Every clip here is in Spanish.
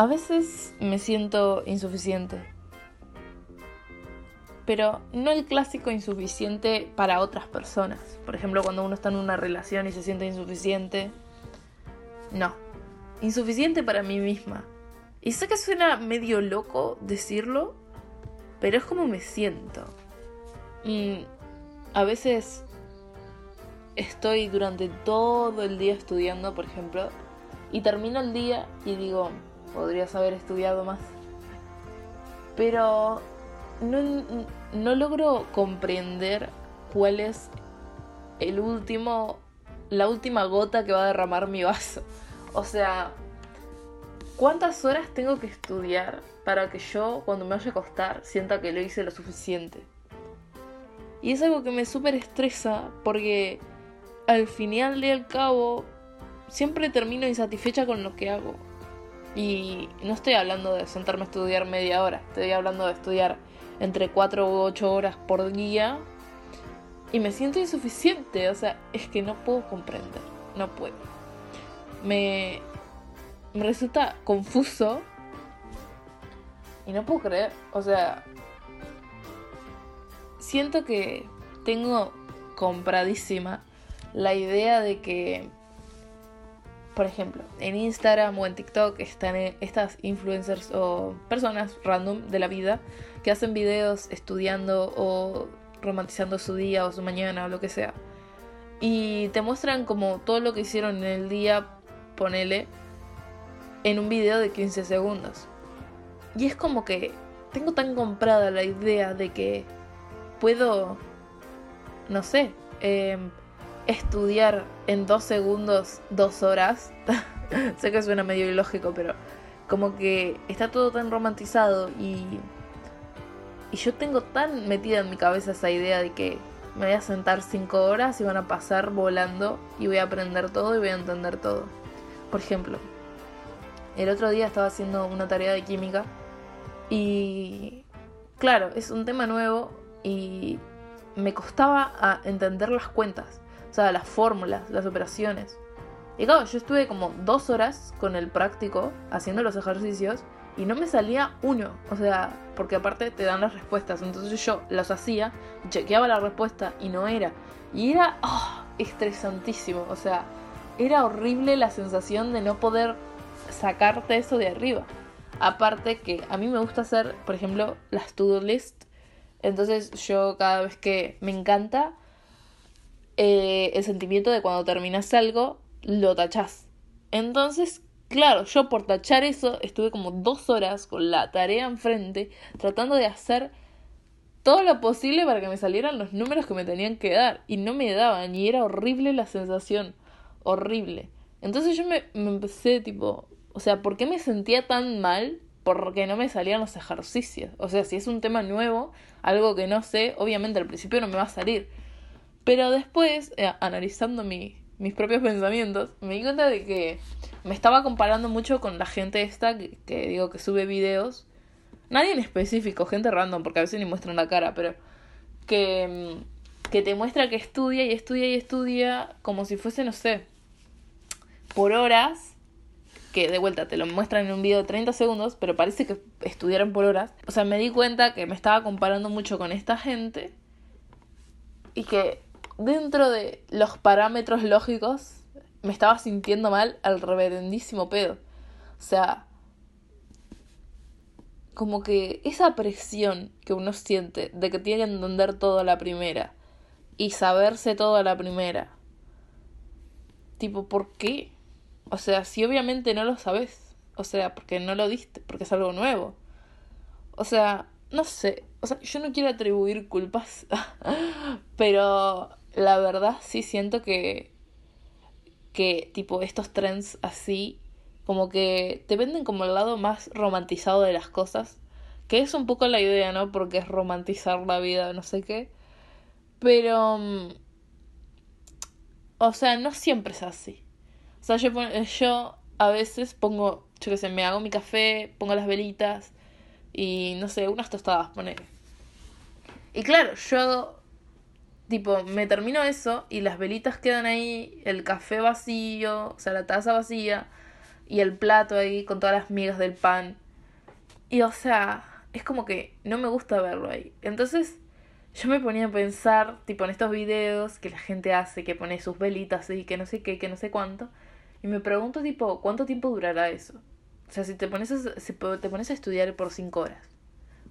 A veces me siento insuficiente. Pero no el clásico insuficiente para otras personas. Por ejemplo, cuando uno está en una relación y se siente insuficiente. No. Insuficiente para mí misma. Y sé que suena medio loco decirlo, pero es como me siento. A veces estoy durante todo el día estudiando, por ejemplo, y termino el día y digo, podrías haber estudiado más. Pero no, logro comprender cuál es el último, la última gota que va a derramar mi vaso. O sea, ¿cuántas horas tengo que estudiar para que yo cuando me vaya a acostar sienta que lo hice lo suficiente? Y es algo que me súper estresa porque al final y al cabo siempre termino insatisfecha con lo que hago. Y no estoy hablando de sentarme a estudiar media hora, estoy hablando de estudiar entre 4 u 8 horas por día. Y me siento insuficiente, o sea, es que no puedo comprender, no puedo. Me, me resulta confuso y no puedo creer, o sea, siento que tengo compradísima la idea de que, por ejemplo, en Instagram o en TikTok están estas influencers o personas random de la vida que hacen videos estudiando o romantizando su día o su mañana o lo que sea. Y te muestran como todo lo que hicieron en el día, ponele, en un video de 15 segundos. Y es como que tengo tan comprada la idea de que puedo, no sé, eh, estudiar en dos segundos, dos horas. sé que suena medio ilógico, pero como que está todo tan romantizado y, y yo tengo tan metida en mi cabeza esa idea de que me voy a sentar cinco horas y van a pasar volando y voy a aprender todo y voy a entender todo. Por ejemplo, el otro día estaba haciendo una tarea de química y claro, es un tema nuevo y me costaba entender las cuentas. O sea, las fórmulas, las operaciones. Y claro, yo estuve como dos horas con el práctico haciendo los ejercicios y no me salía uno. O sea, porque aparte te dan las respuestas. Entonces yo las hacía, chequeaba la respuesta y no era. Y era oh, estresantísimo. O sea, era horrible la sensación de no poder sacarte eso de arriba. Aparte que a mí me gusta hacer, por ejemplo, las to-do list. Entonces yo cada vez que me encanta, eh, el sentimiento de cuando terminas algo, lo tachás. Entonces, claro, yo por tachar eso estuve como dos horas con la tarea enfrente, tratando de hacer todo lo posible para que me salieran los números que me tenían que dar. Y no me daban, y era horrible la sensación. Horrible. Entonces yo me, me empecé tipo, o sea, ¿por qué me sentía tan mal? Porque no me salían los ejercicios. O sea, si es un tema nuevo, algo que no sé, obviamente al principio no me va a salir. Pero después, eh, analizando mi, mis propios pensamientos, me di cuenta de que me estaba comparando mucho con la gente esta que, digo que sube videos. Nadie en específico, gente random, porque a veces ni muestran la cara, pero que, mm, que te muestra que estudia y estudia y estudia como si fuese, no sé, por horas, que de vuelta te lo muestran en un video de 30 segundos, pero parece que estudiaron por horas. O sea, me di cuenta que me estaba comparando mucho con esta gente y que dentro de los parámetros lógicos, me estaba sintiendo mal al reverendísimo pedo. O sea, como que esa presión que uno siente de que tiene que entender todo a la primera y saberse todo a la primera. Tipo, ¿por qué? O sea, si obviamente no lo sabes. O sea, porque no lo diste, porque es algo nuevo. O sea, no sé. O sea, yo no quiero atribuir culpas, pero la verdad sí siento que, que tipo estos trends así, como que te venden como el lado más romantizado de las cosas, que es un poco la idea, ¿no? Porque es romantizar la vida, no sé qué. Pero... Mm, o sea, no siempre es así. O sea, yo, yo a veces pongo, yo qué sé, me hago mi café, pongo las velitas y no sé, unas tostadas, pone. Y claro, yo tipo, me termino eso y las velitas quedan ahí, el café vacío, o sea, la taza vacía. y el plato ahí con todas las migas del pan. Y o sea, es como que no me gusta verlo ahí. Entonces yo me ponía a pensar, tipo en estos videos que la gente hace, que pone sus velitas y que no sé qué, que no sé cuánto. Y me pregunto, tipo, ¿cuánto tiempo durará eso? O sea, si te pones a, si te pones a estudiar por cinco horas,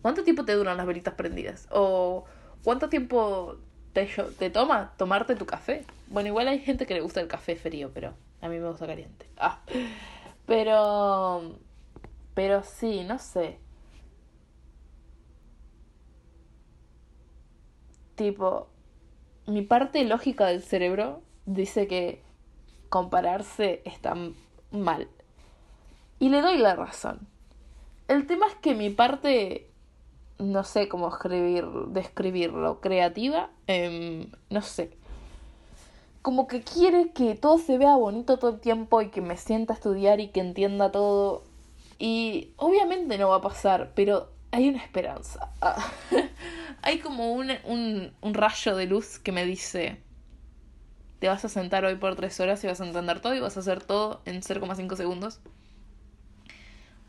¿cuánto tiempo te duran las velitas prendidas? ¿O cuánto tiempo te, te toma tomarte tu café? Bueno, igual hay gente que le gusta el café frío, pero a mí me gusta caliente. Ah. Pero... Pero sí, no sé. Tipo, mi parte lógica del cerebro dice que compararse está mal. Y le doy la razón. El tema es que mi parte, no sé cómo escribir, describirlo, creativa, em, no sé. Como que quiere que todo se vea bonito todo el tiempo y que me sienta a estudiar y que entienda todo. Y obviamente no va a pasar, pero hay una esperanza. hay como un, un, un rayo de luz que me dice, te vas a sentar hoy por tres horas y vas a entender todo y vas a hacer todo en 0,5 segundos.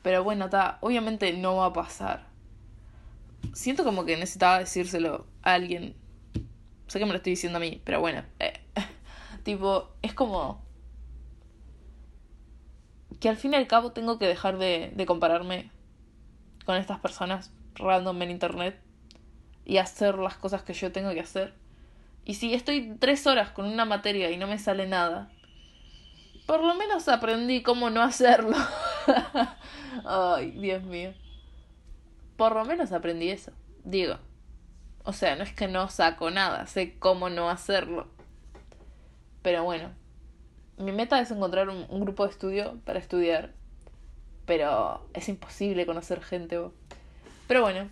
Pero bueno, está, obviamente no va a pasar. Siento como que necesitaba decírselo a alguien. Sé que me lo estoy diciendo a mí, pero bueno. Eh, tipo, es como... Que al fin y al cabo tengo que dejar de, de compararme con estas personas random en internet y hacer las cosas que yo tengo que hacer. Y si estoy tres horas con una materia y no me sale nada, por lo menos aprendí cómo no hacerlo. Ay, Dios mío. Por lo menos aprendí eso. Digo. O sea, no es que no saco nada, sé cómo no hacerlo. Pero bueno, mi meta es encontrar un, grupo de estudio para estudiar. Pero es imposible conocer gente. Pero bueno,